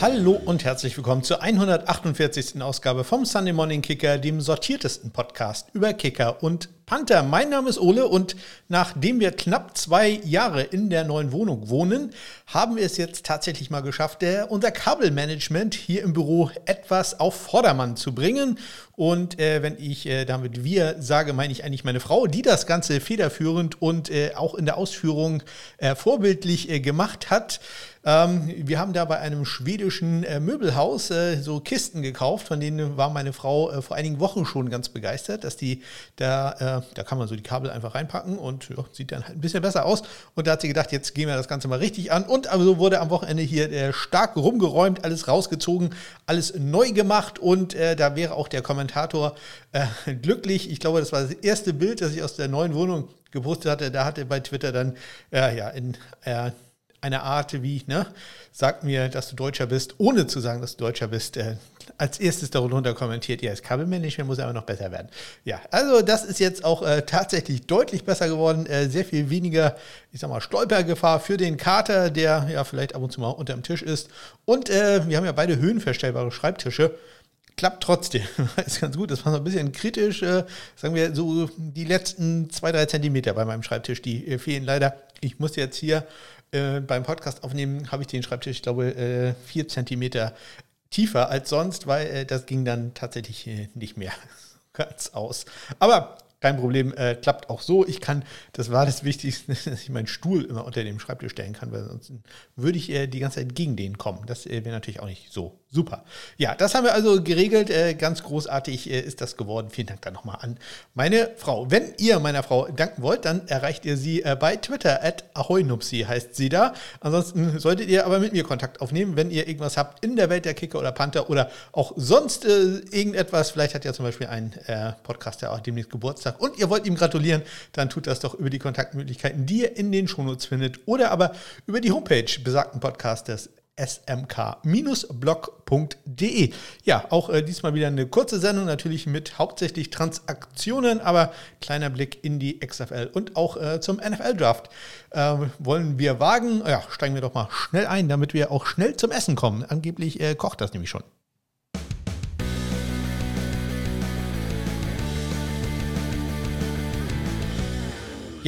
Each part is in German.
Hallo und herzlich willkommen zur 148. Ausgabe vom Sunday Morning Kicker, dem sortiertesten Podcast über Kicker und Panther. Mein Name ist Ole und nachdem wir knapp zwei Jahre in der neuen Wohnung wohnen, haben wir es jetzt tatsächlich mal geschafft, der, unser Kabelmanagement hier im Büro etwas auf Vordermann zu bringen. Und äh, wenn ich äh, damit wir sage, meine ich eigentlich meine Frau, die das Ganze federführend und äh, auch in der Ausführung äh, vorbildlich äh, gemacht hat. Ähm, wir haben da bei einem schwedischen äh, Möbelhaus so Kisten gekauft, von denen war meine Frau vor einigen Wochen schon ganz begeistert, dass die da da kann man so die Kabel einfach reinpacken und ja, sieht dann halt ein bisschen besser aus. Und da hat sie gedacht, jetzt gehen wir das Ganze mal richtig an. Und also wurde am Wochenende hier äh, stark rumgeräumt, alles rausgezogen, alles neu gemacht. Und äh, da wäre auch der Kommentator äh, glücklich. Ich glaube, das war das erste Bild, das ich aus der neuen Wohnung gepostet hatte. Da hatte bei Twitter dann äh, ja in einer Art wie, ne, sag mir, dass du Deutscher bist, ohne zu sagen, dass du Deutscher bist, äh, als erstes darunter kommentiert, ja, das Kabelmanagement muss aber noch besser werden. Ja, also das ist jetzt auch äh, tatsächlich deutlich besser geworden, äh, sehr viel weniger, ich sag mal, Stolpergefahr für den Kater, der ja vielleicht ab und zu mal unter dem Tisch ist. Und äh, wir haben ja beide höhenverstellbare Schreibtische klappt trotzdem. ist ganz gut. Das war so ein bisschen kritisch. Äh, sagen wir so die letzten zwei, drei Zentimeter bei meinem Schreibtisch, die äh, fehlen leider. Ich muss jetzt hier äh, beim Podcast aufnehmen, habe ich den Schreibtisch, ich glaube, äh, vier Zentimeter tiefer als sonst, weil äh, das ging dann tatsächlich äh, nicht mehr ganz aus. Aber kein Problem, äh, klappt auch so. Ich kann, das war das Wichtigste, dass ich meinen Stuhl immer unter dem Schreibtisch stellen kann, weil sonst würde ich äh, die ganze Zeit gegen den kommen. Das äh, wäre natürlich auch nicht so super. Ja, das haben wir also geregelt. Äh, ganz großartig äh, ist das geworden. Vielen Dank dann nochmal an meine Frau. Wenn ihr meiner Frau danken wollt, dann erreicht ihr sie äh, bei Twitter, at ahoynupsi heißt sie da. Ansonsten solltet ihr aber mit mir Kontakt aufnehmen, wenn ihr irgendwas habt in der Welt der Kicker oder Panther oder auch sonst irgendetwas. Vielleicht hat ja zum Beispiel ein Podcast, der auch demnächst Geburtstag Geburtstag und ihr wollt ihm gratulieren, dann tut das doch über die Kontaktmöglichkeiten, die ihr in den Shownotes findet oder aber über die Homepage besagten Podcasters smk-blog.de. Ja, auch äh, diesmal wieder eine kurze Sendung, natürlich mit hauptsächlich Transaktionen, aber kleiner Blick in die XFL und auch äh, zum NFL-Draft äh, wollen wir wagen. Ja, steigen wir doch mal schnell ein, damit wir auch schnell zum Essen kommen. Angeblich äh, kocht das nämlich schon.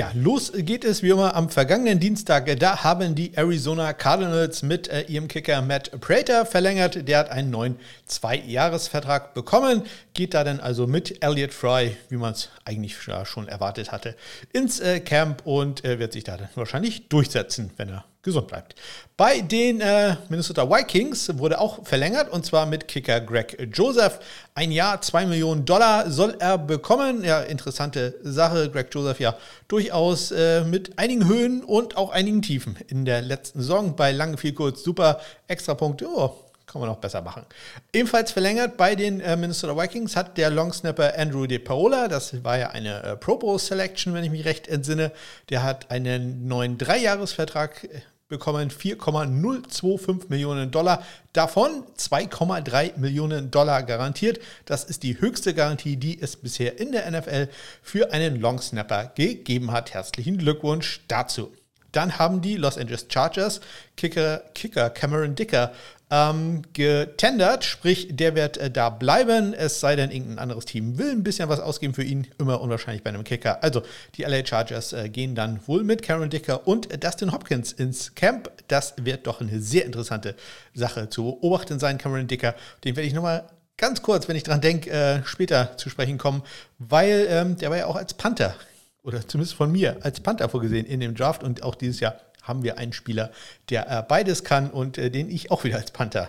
Ja, los geht es wie immer am vergangenen Dienstag. Da haben die Arizona Cardinals mit äh, ihrem Kicker Matt Prater verlängert. Der hat einen neuen Zwei-Jahres-Vertrag bekommen. Geht da dann also mit Elliot Fry, wie man es eigentlich schon erwartet hatte, ins äh, Camp und äh, wird sich da dann wahrscheinlich durchsetzen, wenn er gesund bleibt. Bei den äh, Minnesota Vikings wurde auch verlängert und zwar mit Kicker Greg Joseph. Ein Jahr, zwei Millionen Dollar soll er bekommen. Ja, interessante Sache. Greg Joseph ja durchaus äh, mit einigen Höhen und auch einigen Tiefen in der letzten Saison. Bei lange viel kurz super Extrapunkte. Oh, kann man noch besser machen. Ebenfalls verlängert bei den äh, Minnesota Vikings hat der Longsnapper Andrew De Paola, das war ja eine äh, Pro Bowl Selection, wenn ich mich recht entsinne, der hat einen neuen Dreijahresvertrag äh, bekommen 4,025 Millionen Dollar, davon 2,3 Millionen Dollar garantiert. Das ist die höchste Garantie, die es bisher in der NFL für einen Long Snapper gegeben hat. Herzlichen Glückwunsch dazu. Dann haben die Los Angeles Chargers Kicker, Kicker Cameron Dicker ähm, getendert, sprich, der wird äh, da bleiben, es sei denn, irgendein anderes Team will ein bisschen was ausgeben für ihn, immer unwahrscheinlich bei einem Kicker. Also, die LA Chargers äh, gehen dann wohl mit Karen Dicker und Dustin Hopkins ins Camp. Das wird doch eine sehr interessante Sache zu beobachten sein, Cameron Dicker. Den werde ich nochmal ganz kurz, wenn ich dran denke, äh, später zu sprechen kommen, weil ähm, der war ja auch als Panther oder zumindest von mir als Panther vorgesehen in dem Draft und auch dieses Jahr haben wir einen Spieler, der äh, beides kann und äh, den ich auch wieder als Panther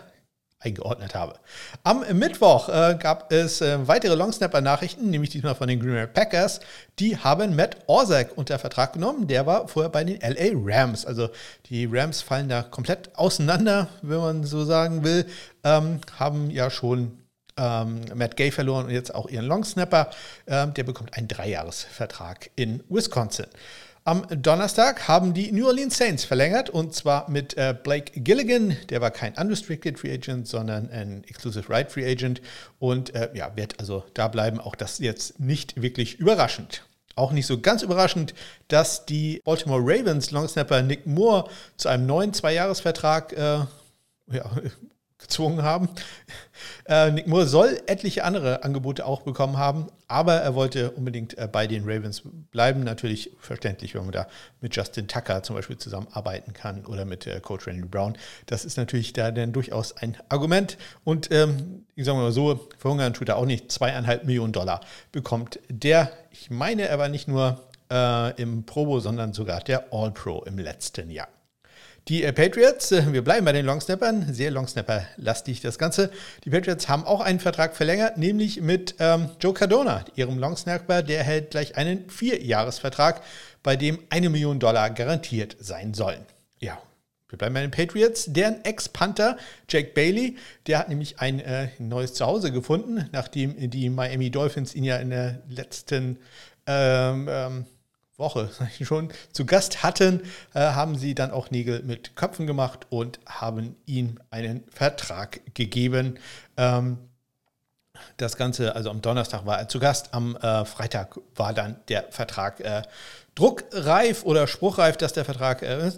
eingeordnet habe. Am Mittwoch äh, gab es äh, weitere Longsnapper-Nachrichten, nämlich diesmal von den Green Bay Packers. Die haben Matt Orzak unter Vertrag genommen. Der war vorher bei den LA Rams. Also die Rams fallen da komplett auseinander, wenn man so sagen will. Ähm, haben ja schon ähm, Matt Gay verloren und jetzt auch ihren Longsnapper. Ähm, der bekommt einen Dreijahresvertrag in Wisconsin. Am Donnerstag haben die New Orleans Saints verlängert und zwar mit äh, Blake Gilligan. Der war kein Unrestricted Free Agent, sondern ein Exclusive Right Free Agent und äh, ja, wird also da bleiben. Auch das jetzt nicht wirklich überraschend. Auch nicht so ganz überraschend, dass die Baltimore Ravens Longsnapper Nick Moore zu einem neuen Zweijahresvertrag äh, ja, gezwungen haben. Äh, Nick Moore soll etliche andere Angebote auch bekommen haben, aber er wollte unbedingt äh, bei den Ravens bleiben. Natürlich verständlich, wenn man da mit Justin Tucker zum Beispiel zusammenarbeiten kann oder mit äh, Coach Randy Brown. Das ist natürlich da dann durchaus ein Argument. Und ähm, ich sage mal so, verhungern tut er auch nicht. Zweieinhalb Millionen Dollar bekommt der. Ich meine, er war nicht nur äh, im Probo, sondern sogar der All-Pro im letzten Jahr. Die äh, Patriots, äh, wir bleiben bei den Longsnappern, sehr Longsnapper-lastig das Ganze. Die Patriots haben auch einen Vertrag verlängert, nämlich mit ähm, Joe Cardona, ihrem Longsnapper. Der hält gleich einen Vierjahresvertrag, bei dem eine Million Dollar garantiert sein sollen. Ja, wir bleiben bei den Patriots. Deren Ex-Panther Jake Bailey, der hat nämlich ein äh, neues Zuhause gefunden, nachdem die Miami Dolphins ihn ja in der letzten ähm, ähm, Woche schon zu Gast hatten, äh, haben sie dann auch Nägel mit Köpfen gemacht und haben ihm einen Vertrag gegeben. Ähm, das Ganze, also am Donnerstag war er zu Gast, am äh, Freitag war dann der Vertrag äh, druckreif oder spruchreif, dass der Vertrag äh,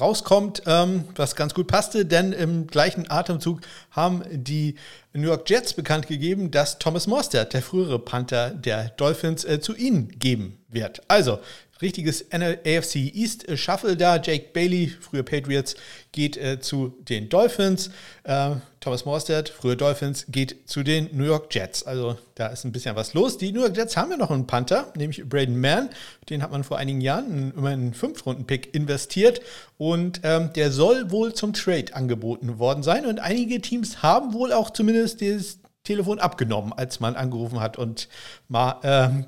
rauskommt, ähm, was ganz gut passte, denn im gleichen Atemzug haben die New York Jets bekannt gegeben, dass Thomas Mostert, der frühere Panther der Dolphins, äh, zu ihnen geben wird. Also, richtiges AFC East Shuffle da. Jake Bailey, früher Patriots, geht äh, zu den Dolphins. Äh, Thomas Morstead, früher Dolphins, geht zu den New York Jets. Also da ist ein bisschen was los. Die New York Jets haben ja noch einen Panther, nämlich Braden Mann. Den hat man vor einigen Jahren immer einen Fünf-Runden-Pick investiert. Und ähm, der soll wohl zum Trade angeboten worden sein. Und einige Teams haben wohl auch zumindest das Telefon abgenommen, als man angerufen hat und mal ähm,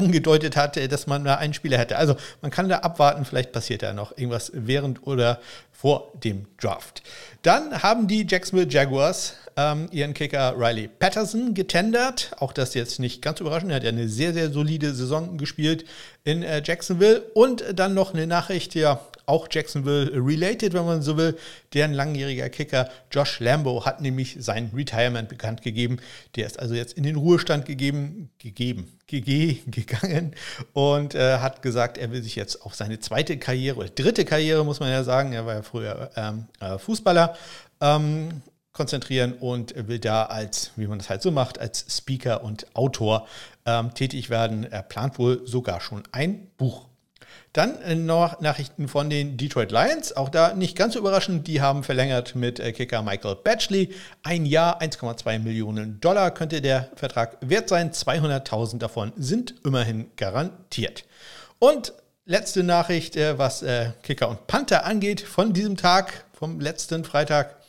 angedeutet hat, dass man da einen Spieler hätte. Also man kann da abwarten, vielleicht passiert da noch irgendwas während oder vor dem Draft. Dann haben die Jacksonville Jaguars ähm, ihren Kicker Riley Patterson getendert. Auch das jetzt nicht ganz überraschend. Er hat ja eine sehr, sehr solide Saison gespielt in äh, Jacksonville. Und dann noch eine Nachricht, ja, auch Jacksonville related, wenn man so will. Deren langjähriger Kicker Josh Lambo hat nämlich sein Retirement bekannt gegeben. Der ist also jetzt in den Ruhestand gegeben, gegeben, gege, gegangen und äh, hat gesagt, er will sich jetzt auf seine zweite Karriere oder dritte Karriere, muss man ja sagen. Er war ja früher ähm, äh, Fußballer. Ähm, konzentrieren und will da als, wie man das halt so macht, als Speaker und Autor ähm, tätig werden. Er plant wohl sogar schon ein Buch. Dann äh, noch Nachrichten von den Detroit Lions. Auch da nicht ganz so überraschend. Die haben verlängert mit äh, Kicker Michael Batchley. Ein Jahr, 1,2 Millionen Dollar könnte der Vertrag wert sein. 200.000 davon sind immerhin garantiert. Und letzte Nachricht, äh, was Kicker und Panther angeht von diesem Tag, vom letzten Freitag.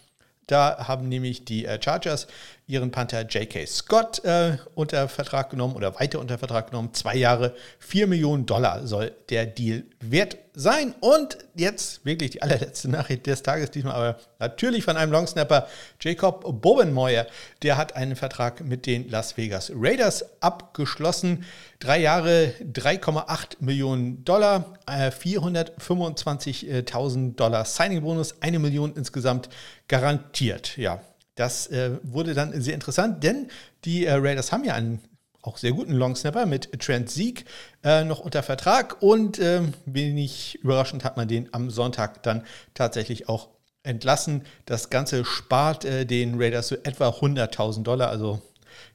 Da haben nämlich die Chargers ihren Panther J.K. Scott äh, unter Vertrag genommen oder weiter unter Vertrag genommen. Zwei Jahre, 4 Millionen Dollar soll der Deal wert sein. Und jetzt wirklich die allerletzte Nachricht des Tages, diesmal aber natürlich von einem Longsnapper, Jacob Bobenmoyer. Der hat einen Vertrag mit den Las Vegas Raiders abgeschlossen. Drei Jahre, 3,8 Millionen Dollar, äh, 425.000 Dollar Signing-Bonus, eine Million insgesamt garantiert. Ja, das äh, wurde dann sehr interessant, denn die äh, Raiders haben ja einen auch sehr guten Longsnapper mit Trent Sieg äh, noch unter Vertrag und ähm, wenig überraschend hat man den am Sonntag dann tatsächlich auch entlassen. Das Ganze spart äh, den Raiders so etwa 100.000 Dollar, also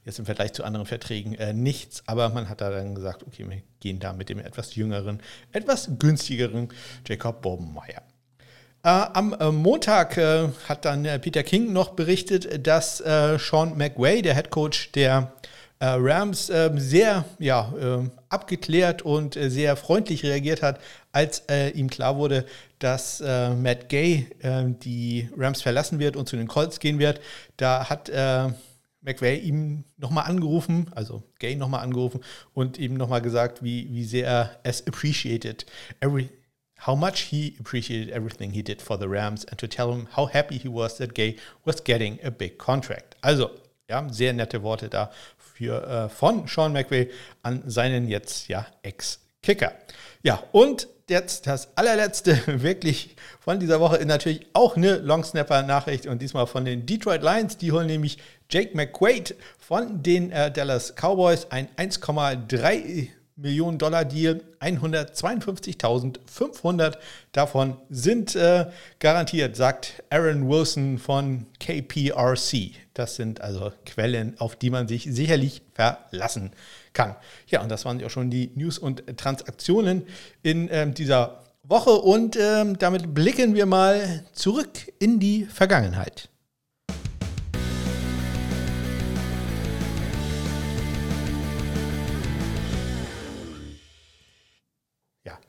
jetzt im Vergleich zu anderen Verträgen äh, nichts, aber man hat da dann gesagt, okay, wir gehen da mit dem etwas jüngeren, etwas günstigeren Jacob Bobenmeier. Äh, am äh, Montag äh, hat dann Peter King noch berichtet, dass Sean McWay, der Head Coach der Rams, ähm, sehr ja, abgeklärt und sehr freundlich reagiert hat, als ihm klar wurde, dass Matt Gay die Rams verlassen wird und zu den Colts gehen wird. Da hat McVay ihm nochmal angerufen, also Gay nochmal angerufen und ihm nochmal gesagt, wie, wie sehr er es appreciated every, how much he appreciated everything he did for the Rams and to tell him how happy he was that Gay was getting a big contract. Also, ja, sehr nette Worte da für, äh, von Sean McVay an seinen jetzt ja Ex-Kicker. Ja, und jetzt das allerletzte wirklich von dieser Woche ist natürlich auch eine Longsnapper-Nachricht und diesmal von den Detroit Lions. Die holen nämlich Jake McQuaid von den äh, Dallas Cowboys, ein 1,3 Millionen Dollar Deal, 152.500 davon sind äh, garantiert, sagt Aaron Wilson von KPRC. Das sind also Quellen, auf die man sich sicherlich verlassen kann. Ja, und das waren ja auch schon die News und Transaktionen in ähm, dieser Woche und ähm, damit blicken wir mal zurück in die Vergangenheit.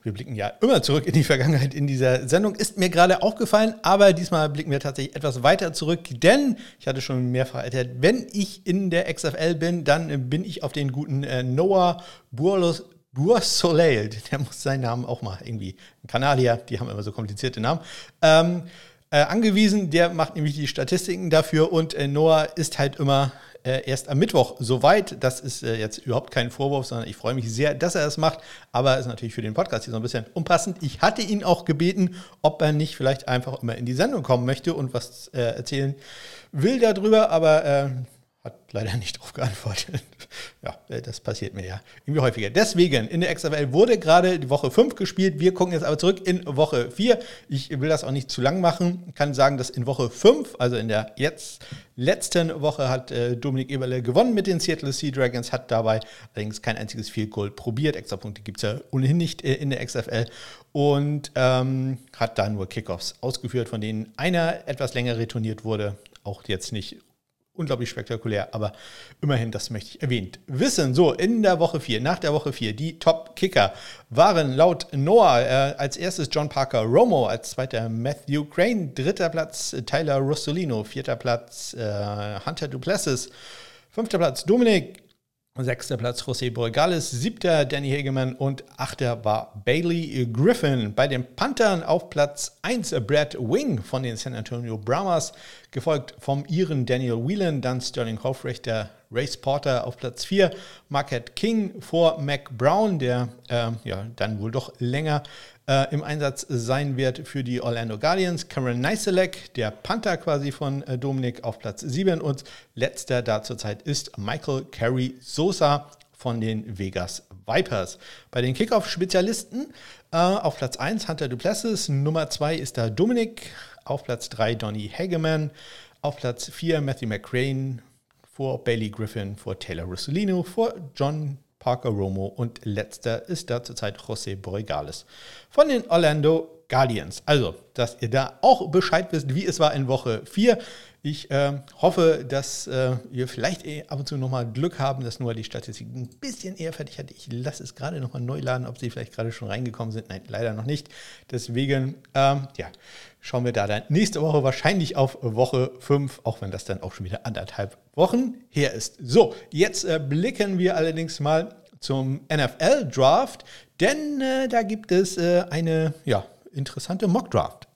Wir blicken ja immer zurück in die Vergangenheit in dieser Sendung, ist mir gerade aufgefallen, aber diesmal blicken wir tatsächlich etwas weiter zurück, denn ich hatte schon mehrfach erklärt, wenn ich in der XFL bin, dann bin ich auf den guten äh, Noah Burlos. Soleil, der muss seinen Namen auch mal irgendwie, Kanadier, die haben immer so komplizierte Namen, ähm, äh, angewiesen. Der macht nämlich die Statistiken dafür und äh, Noah ist halt immer äh, erst am Mittwoch soweit. Das ist äh, jetzt überhaupt kein Vorwurf, sondern ich freue mich sehr, dass er das macht. Aber ist natürlich für den Podcast hier so ein bisschen unpassend. Ich hatte ihn auch gebeten, ob er nicht vielleicht einfach immer in die Sendung kommen möchte und was äh, erzählen will darüber. Aber äh, hat leider nicht darauf geantwortet. ja, äh, das passiert mir ja irgendwie häufiger. Deswegen, in der XFL wurde gerade die Woche 5 gespielt. Wir gucken jetzt aber zurück in Woche 4. Ich will das auch nicht zu lang machen. Ich kann sagen, dass in Woche 5, also in der jetzt letzten Woche, hat äh, Dominik Eberle gewonnen mit den Seattle Sea Dragons, hat dabei allerdings kein einziges Field Goal probiert. Extrapunkte gibt es ja ohnehin nicht äh, in der XFL. Und ähm, hat da nur Kickoffs ausgeführt, von denen einer etwas länger retourniert wurde. Auch jetzt nicht unglaublich spektakulär, aber immerhin, das möchte ich erwähnt wissen. So, in der Woche 4, nach der Woche 4, die Top-Kicker waren laut Noah äh, als erstes John Parker Romo, als zweiter Matthew Crane, dritter Platz Tyler Rossolino, vierter Platz äh, Hunter Duplessis, fünfter Platz Dominik Sechster Platz José Borregales, siebter Danny Hageman und achter war Bailey Griffin. Bei den Panthern auf Platz 1 Brad Wing von den San Antonio Brahmas, gefolgt vom Iren Daniel Whelan, dann Sterling Hofrechter, Race Porter auf Platz 4, Marquette King vor Mac Brown, der äh, ja dann wohl doch länger äh, im Einsatz sein wird für die Orlando Guardians. Cameron Neiselek, der Panther quasi von äh, Dominik, auf Platz 7 und letzter da zurzeit ist Michael Carey Sosa von den Vegas Vipers. Bei den Kickoff-Spezialisten äh, auf Platz 1 Hunter Duplessis, Nummer 2 ist da Dominik, auf Platz 3 Donny Hageman, auf Platz 4 Matthew McCrane, vor Bailey Griffin, vor Taylor Russolino, vor John Parker Romo und letzter ist da zurzeit José Borregales von den Orlando Guardians. Also, dass ihr da auch Bescheid wisst, wie es war in Woche 4. Ich äh, hoffe, dass äh, wir vielleicht eh ab und zu nochmal Glück haben, dass nur die Statistik ein bisschen eher fertig hat. Ich lasse es gerade nochmal neu laden, ob sie vielleicht gerade schon reingekommen sind. Nein, leider noch nicht. Deswegen, ähm, ja, schauen wir da dann nächste Woche wahrscheinlich auf Woche 5, auch wenn das dann auch schon wieder anderthalb Wochen her ist. So, jetzt äh, blicken wir allerdings mal zum NFL-Draft, denn äh, da gibt es äh, eine ja, interessante Mock-Draft.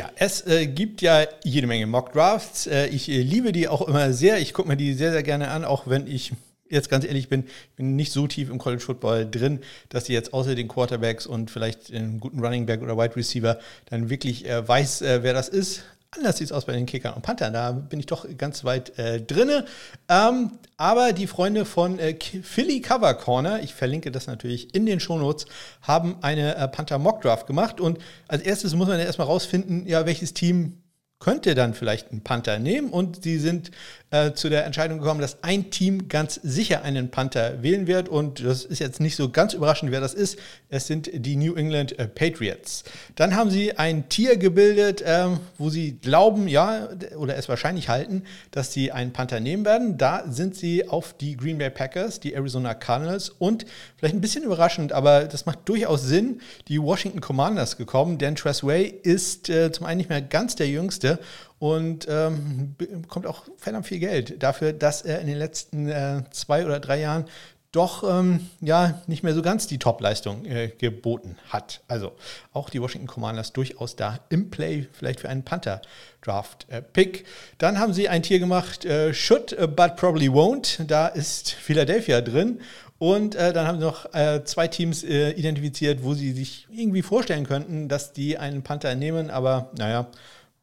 Ja, es äh, gibt ja jede Menge Mock-Drafts. Äh, ich äh, liebe die auch immer sehr. Ich gucke mir die sehr, sehr gerne an, auch wenn ich jetzt ganz ehrlich bin, bin nicht so tief im College Football drin, dass sie jetzt außer den Quarterbacks und vielleicht einen guten Running Back oder Wide Receiver dann wirklich äh, weiß, äh, wer das ist. Anders sieht es aus bei den Kickern und Panthern. Da bin ich doch ganz weit äh, drinne. Ähm, aber die Freunde von äh, Philly Cover Corner, ich verlinke das natürlich in den Shownotes, haben eine äh, Panther Mock Draft gemacht. Und als erstes muss man ja erstmal rausfinden, ja, welches Team könnte dann vielleicht einen Panther nehmen und sie sind äh, zu der Entscheidung gekommen, dass ein Team ganz sicher einen Panther wählen wird und das ist jetzt nicht so ganz überraschend, wer das ist. Es sind die New England äh, Patriots. Dann haben sie ein Tier gebildet, äh, wo sie glauben, ja, oder es wahrscheinlich halten, dass sie einen Panther nehmen werden. Da sind sie auf die Green Bay Packers, die Arizona Cardinals und vielleicht ein bisschen überraschend, aber das macht durchaus Sinn, die Washington Commanders gekommen, denn Tressway ist äh, zum einen nicht mehr ganz der Jüngste und ähm, bekommt auch verdammt viel Geld dafür, dass er in den letzten äh, zwei oder drei Jahren doch ähm, ja nicht mehr so ganz die Top-Leistung äh, geboten hat. Also auch die Washington Commanders durchaus da im Play, vielleicht für einen Panther-Draft-Pick. Dann haben sie ein Tier gemacht, äh, should but probably won't. Da ist Philadelphia drin. Und äh, dann haben sie noch äh, zwei Teams äh, identifiziert, wo sie sich irgendwie vorstellen könnten, dass die einen Panther nehmen, aber naja,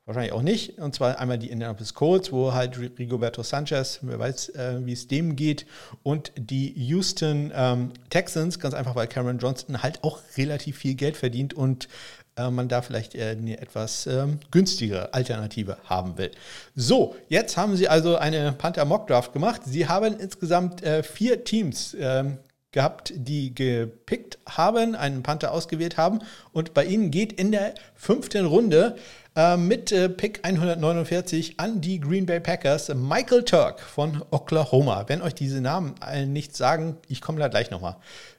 wahrscheinlich auch nicht. Und zwar einmal die Indianapolis Colts, wo halt Rigoberto Sanchez, wer weiß, äh, wie es dem geht, und die Houston ähm, Texans, ganz einfach, weil Cameron Johnston halt auch relativ viel Geld verdient und äh, man da vielleicht eine etwas ähm, günstigere Alternative haben will. So, jetzt haben sie also eine Panther Mock Draft gemacht. Sie haben insgesamt äh, vier Teams ähm, gehabt, die gepickt haben, einen Panther ausgewählt haben. Und bei ihnen geht in der fünften Runde äh, mit äh, Pick 149 an die Green Bay Packers Michael Turk von Oklahoma. Wenn euch diese Namen nichts sagen, ich komme da gleich nochmal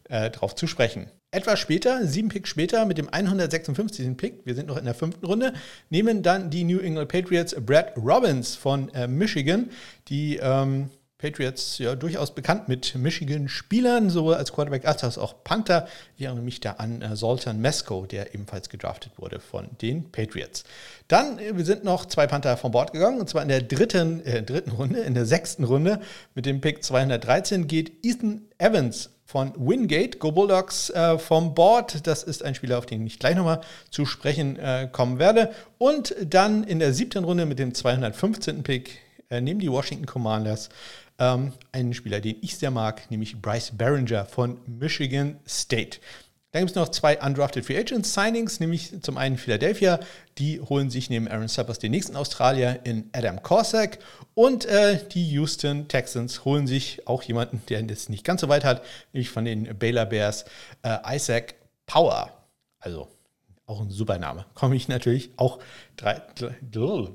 äh, drauf zu sprechen. Etwas später, sieben Picks später, mit dem 156. Pick, wir sind noch in der fünften Runde, nehmen dann die New England Patriots Brad Robbins von äh, Michigan, die ähm, Patriots ja durchaus bekannt mit Michigan-Spielern, sowohl als Quarterback als auch Panther. Ich erinnere mich da an äh, Zoltan Mesko, der ebenfalls gedraftet wurde von den Patriots. Dann äh, sind noch zwei Panther von Bord gegangen, und zwar in der dritten, äh, dritten Runde, in der sechsten Runde. Mit dem Pick 213 geht Ethan Evans von Wingate, Go Bulldogs äh, vom Board. Das ist ein Spieler, auf den ich gleich nochmal zu sprechen äh, kommen werde. Und dann in der siebten Runde mit dem 215. Pick äh, nehmen die Washington Commanders ähm, einen Spieler, den ich sehr mag, nämlich Bryce Barringer von Michigan State. Dann gibt es noch zwei Undrafted Free Agents Signings, nämlich zum einen Philadelphia, die holen sich neben Aaron Suppers den nächsten Australier in Adam Corsack und äh, die Houston Texans holen sich auch jemanden, der jetzt nicht ganz so weit hat, nämlich von den Baylor Bears, äh, Isaac Power. Also auch ein super Name. Komme ich natürlich auch drei,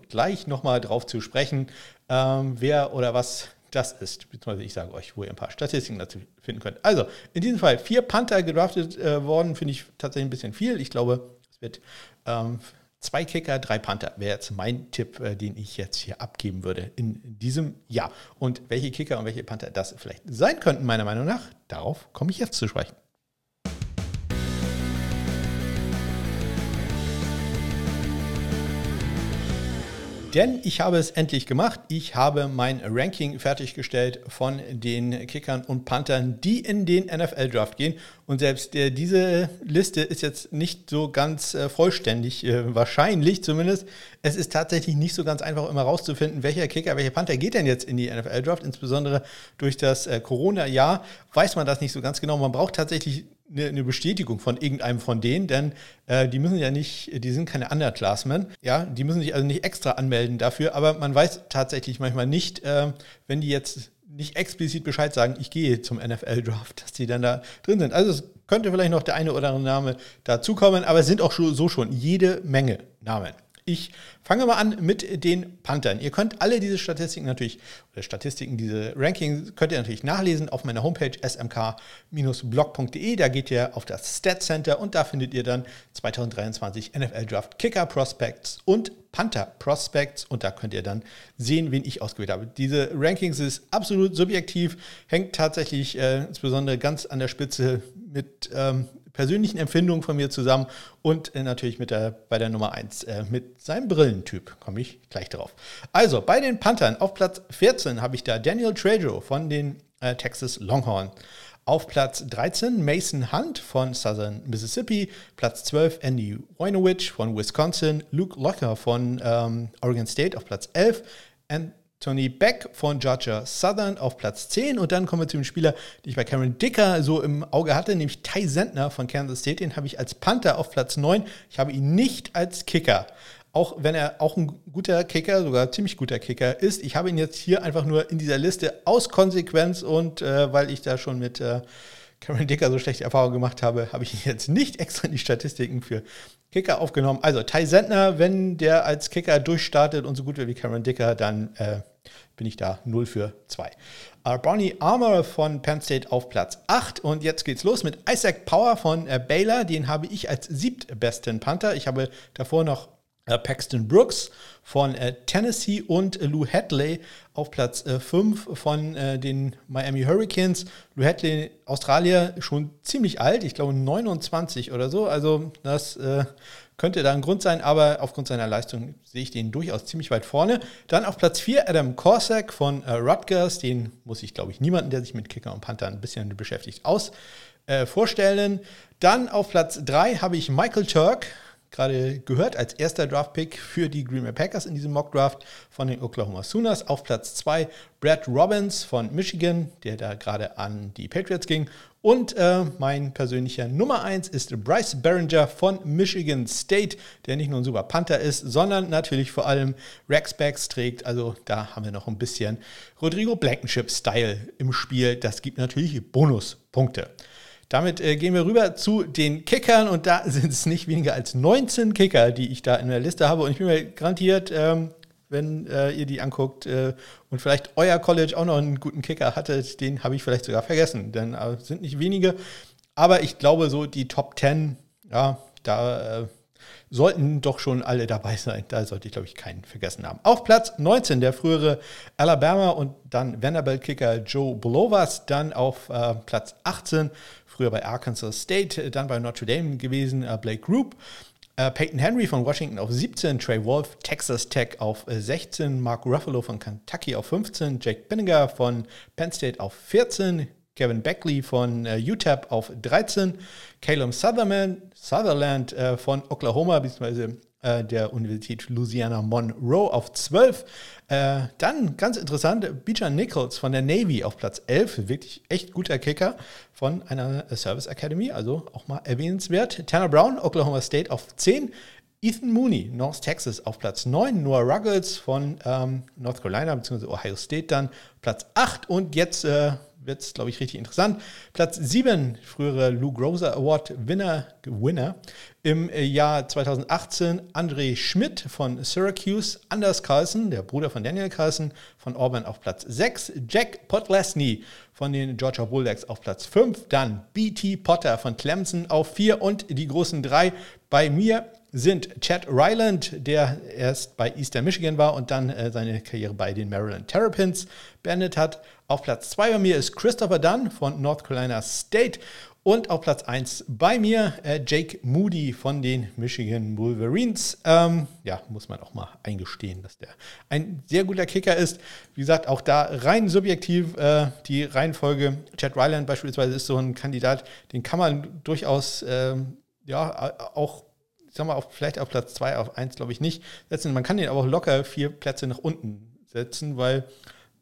gleich nochmal drauf zu sprechen, ähm, wer oder was das ist. Beziehungsweise ich sage euch, wo ihr ein paar Statistiken dazu finden könnt. Also, in diesem Fall vier Panther gedraftet äh, worden, finde ich tatsächlich ein bisschen viel. Ich glaube, es wird ähm, zwei Kicker, drei Panther. Wäre jetzt mein Tipp, äh, den ich jetzt hier abgeben würde in diesem Jahr. Und welche Kicker und welche Panther das vielleicht sein könnten, meiner Meinung nach, darauf komme ich jetzt zu sprechen. Denn ich habe es endlich gemacht. Ich habe mein Ranking fertiggestellt von den Kickern und Panthern, die in den NFL-Draft gehen. Und selbst äh, diese Liste ist jetzt nicht so ganz äh, vollständig, äh, wahrscheinlich zumindest. Es ist tatsächlich nicht so ganz einfach immer rauszufinden, welcher Kicker, welcher Panther geht denn jetzt in die NFL-Draft. Insbesondere durch das äh, Corona-Jahr weiß man das nicht so ganz genau. Man braucht tatsächlich eine, eine Bestätigung von irgendeinem von denen, denn äh, die müssen ja nicht, die sind keine Underclassmen, ja, die müssen sich also nicht extra anmelden dafür, aber man weiß tatsächlich manchmal nicht, äh, wenn die jetzt nicht explizit Bescheid sagen, ich gehe zum NFL-Draft, dass die dann da drin sind. Also es könnte vielleicht noch der eine oder andere Name dazukommen, aber es sind auch so schon jede Menge Namen. Ich fange mal an mit den Panthern. Ihr könnt alle diese Statistiken natürlich, oder Statistiken, diese Rankings, könnt ihr natürlich nachlesen auf meiner Homepage smk-blog.de. Da geht ihr auf das Stat Center und da findet ihr dann 2023 NFL Draft Kicker Prospects und Panther Prospects und da könnt ihr dann sehen, wen ich ausgewählt habe. Diese Rankings ist absolut subjektiv, hängt tatsächlich äh, insbesondere ganz an der Spitze mit ähm, persönlichen Empfindungen von mir zusammen und äh, natürlich mit der, bei der Nummer 1 äh, mit seinem Brillentyp. Komme ich gleich drauf. Also bei den Panthern auf Platz 14 habe ich da Daniel Trejo von den äh, Texas Longhorn. Auf Platz 13 Mason Hunt von Southern Mississippi. Platz 12 Andy Wojnowicz von Wisconsin. Luke Locker von ähm, Oregon State auf Platz 11. And Tony Beck von Georgia Southern auf Platz 10. Und dann kommen wir zu dem Spieler, den ich bei Cameron Dicker so im Auge hatte, nämlich Ty Sentner von Kansas State. Den habe ich als Panther auf Platz 9. Ich habe ihn nicht als Kicker. Auch wenn er auch ein guter Kicker, sogar ziemlich guter Kicker ist. Ich habe ihn jetzt hier einfach nur in dieser Liste aus Konsequenz und äh, weil ich da schon mit äh, Cameron Dicker so schlechte Erfahrungen gemacht habe, habe ich ihn jetzt nicht extra in die Statistiken für Kicker aufgenommen. Also Ty Sentner, wenn der als Kicker durchstartet und so gut wird wie Cameron Dicker, dann äh, bin ich da 0 für 2. Uh, Brownie Armour von Penn State auf Platz 8. Und jetzt geht's los mit Isaac Power von äh, Baylor. Den habe ich als siebtbesten Panther. Ich habe davor noch äh, Paxton Brooks von äh, Tennessee und äh, Lou Hadley auf Platz 5 äh, von äh, den Miami Hurricanes. Lou Hadley, Australier, schon ziemlich alt, ich glaube 29 oder so. Also das äh, könnte da ein Grund sein, aber aufgrund seiner Leistung sehe ich den durchaus ziemlich weit vorne. Dann auf Platz 4 Adam Korsak von äh, Rutgers. Den muss ich, glaube ich, niemanden, der sich mit Kicker und Panther ein bisschen beschäftigt, aus äh, vorstellen. Dann auf Platz 3 habe ich Michael Turk, gerade gehört, als erster Draft-Pick für die Green Bay Packers in diesem Mock-Draft von den Oklahoma Sooners. Auf Platz 2 Brad Robbins von Michigan, der da gerade an die Patriots ging. Und äh, mein persönlicher Nummer 1 ist Bryce Barringer von Michigan State, der nicht nur ein super Panther ist, sondern natürlich vor allem Racksbacks trägt. Also da haben wir noch ein bisschen Rodrigo Blankenship-Style im Spiel. Das gibt natürlich Bonuspunkte. Damit äh, gehen wir rüber zu den Kickern und da sind es nicht weniger als 19 Kicker, die ich da in der Liste habe. Und ich bin mir garantiert, ähm, wenn äh, ihr die anguckt äh, und vielleicht euer College auch noch einen guten Kicker hattet, den habe ich vielleicht sogar vergessen, denn äh, sind nicht wenige. Aber ich glaube, so die Top 10, ja, da äh, sollten doch schon alle dabei sein. Da sollte ich, glaube ich, keinen vergessen haben. Auf Platz 19 der frühere Alabama und dann Vanderbilt-Kicker Joe Blovas. Dann auf äh, Platz 18, früher bei Arkansas State, dann bei Notre Dame gewesen, äh, Blake Group. Uh, Peyton Henry von Washington auf 17, Trey Wolf, Texas Tech auf 16, Mark Ruffalo von Kentucky auf 15, Jake Binninger von Penn State auf 14, Kevin Beckley von UTEP auf 13, Caleb Sutherland, Sutherland von Oklahoma bzw äh, der Universität Louisiana Monroe auf 12. Äh, dann ganz interessant, Bijan Nichols von der Navy auf Platz 11, wirklich echt guter Kicker von einer Service Academy, also auch mal erwähnenswert. Tanner Brown, Oklahoma State auf 10. Ethan Mooney, North Texas auf Platz 9, Noah Ruggles von ähm, North Carolina bzw. Ohio State dann Platz 8 und jetzt äh, wird es, glaube ich, richtig interessant. Platz 7, frühere Lou Groser Award Winner, Winner im Jahr 2018 André Schmidt von Syracuse, Anders Carlson, der Bruder von Daniel Carlson von Auburn auf Platz 6, Jack Potlesny von den Georgia Bulldogs auf Platz 5, dann BT Potter von Clemson auf 4 und die großen drei bei mir sind Chad Ryland, der erst bei Eastern Michigan war und dann äh, seine Karriere bei den Maryland Terrapins beendet hat. Auf Platz 2 bei mir ist Christopher Dunn von North Carolina State und auf Platz 1 bei mir äh, Jake Moody von den Michigan Wolverines. Ähm, ja, muss man auch mal eingestehen, dass der ein sehr guter Kicker ist. Wie gesagt, auch da rein subjektiv äh, die Reihenfolge. Chad Ryland beispielsweise ist so ein Kandidat, den kann man durchaus ähm, ja, auch ich sag mal, auf, vielleicht auf Platz 2, auf 1 glaube ich nicht setzen. Man kann den aber auch locker vier Plätze nach unten setzen, weil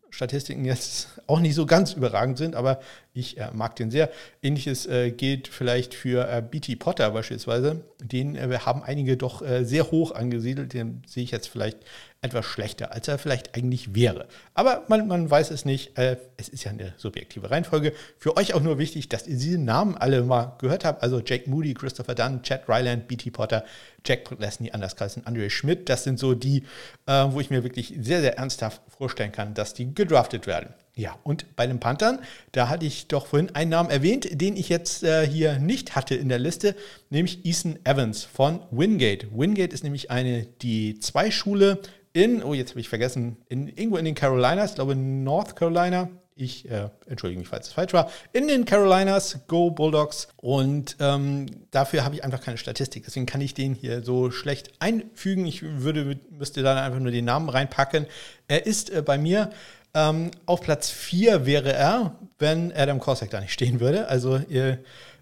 Statistiken jetzt auch nicht so ganz überragend sind, aber ich äh, mag den sehr. Ähnliches äh, gilt vielleicht für äh, BT Potter beispielsweise. Den äh, haben einige doch äh, sehr hoch angesiedelt. Den sehe ich jetzt vielleicht etwas schlechter, als er vielleicht eigentlich wäre. Aber man, man weiß es nicht. Äh, es ist ja eine subjektive Reihenfolge. Für euch auch nur wichtig, dass ihr diese Namen alle mal gehört habt. Also Jake Moody, Christopher Dunn, Chad Ryland, BT Potter, Jack Lesney, Anders Carlson, Andre Schmidt. Das sind so die, äh, wo ich mir wirklich sehr, sehr ernsthaft vorstellen kann, dass die gedraftet werden. Ja, und bei den Panthern, da hatte ich doch vorhin einen Namen erwähnt, den ich jetzt äh, hier nicht hatte in der Liste, nämlich Ethan Evans von Wingate. Wingate ist nämlich eine, die zwei Schule in, oh, jetzt habe ich vergessen, in, irgendwo in den Carolinas, ich glaube North Carolina. Ich äh, entschuldige mich, falls es falsch war. In den Carolinas, Go Bulldogs. Und ähm, dafür habe ich einfach keine Statistik. Deswegen kann ich den hier so schlecht einfügen. Ich würde, müsste dann einfach nur den Namen reinpacken. Er ist äh, bei mir ähm, auf Platz 4 wäre er, wenn Adam Korsak da nicht stehen würde. Also ihr,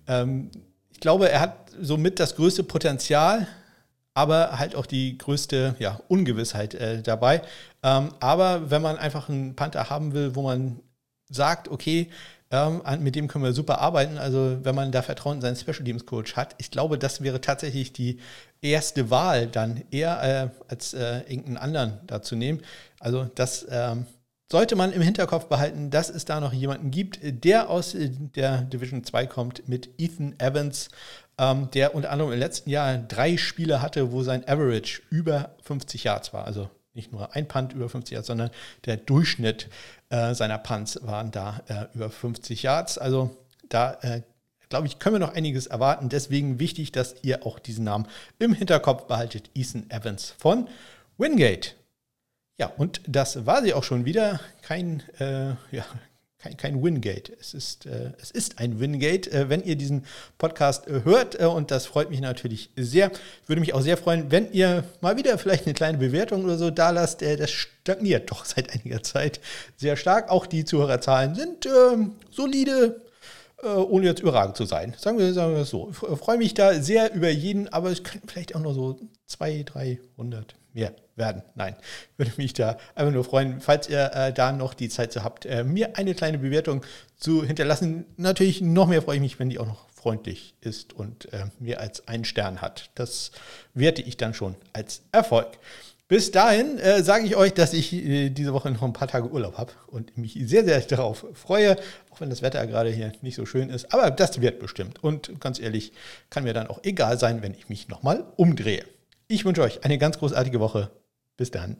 ähm, ich glaube, er hat somit das größte Potenzial aber halt auch die größte ja, Ungewissheit äh, dabei. Ähm, aber wenn man einfach einen Panther haben will, wo man sagt, okay, ähm, mit dem können wir super arbeiten, also wenn man da Vertrauen in seinen Special Teams Coach hat, ich glaube, das wäre tatsächlich die erste Wahl dann eher äh, als äh, irgendeinen anderen da zu nehmen. Also das ähm, sollte man im Hinterkopf behalten, dass es da noch jemanden gibt, der aus äh, der Division 2 kommt mit Ethan Evans ähm, der unter anderem im letzten Jahr drei Spiele hatte, wo sein Average über 50 Yards war. Also nicht nur ein Punt über 50 Yards, sondern der Durchschnitt äh, seiner Punts waren da äh, über 50 Yards. Also da äh, glaube ich, können wir noch einiges erwarten. Deswegen wichtig, dass ihr auch diesen Namen im Hinterkopf behaltet. Ethan Evans von Wingate. Ja, und das war sie auch schon wieder. Kein, äh, ja, kein, kein Wingate. Es ist, äh, es ist ein Wingate, äh, wenn ihr diesen Podcast äh, hört. Äh, und das freut mich natürlich sehr. Ich würde mich auch sehr freuen, wenn ihr mal wieder vielleicht eine kleine Bewertung oder so da lasst. Äh, das stagniert doch seit einiger Zeit sehr stark. Auch die Zuhörerzahlen sind ähm, solide. äh, ohne jetzt überragend zu sein. Sagen wir, sagen wir so. Ich freue mich da sehr über jeden, aber es könnten vielleicht auch nur so 200, 300 mehr werden. Nein, würde mich da einfach nur freuen, falls ihr äh, da noch die Zeit so habt, äh, mir eine kleine Bewertung zu hinterlassen. Natürlich noch mehr freue ich mich, wenn die auch noch freundlich ist und äh, mehr als einen Stern hat. Das werte ich dann schon als Erfolg. Bis dahin äh, sage ich euch, dass ich äh, diese Woche noch ein paar Tage Urlaub habe und mich sehr, sehr darauf freue, auch wenn das Wetter gerade hier nicht so schön ist. Aber das wird bestimmt. Und ganz ehrlich, kann mir dann auch egal sein, wenn ich mich nochmal umdrehe. Ich wünsche euch eine ganz großartige Woche. Bis dann.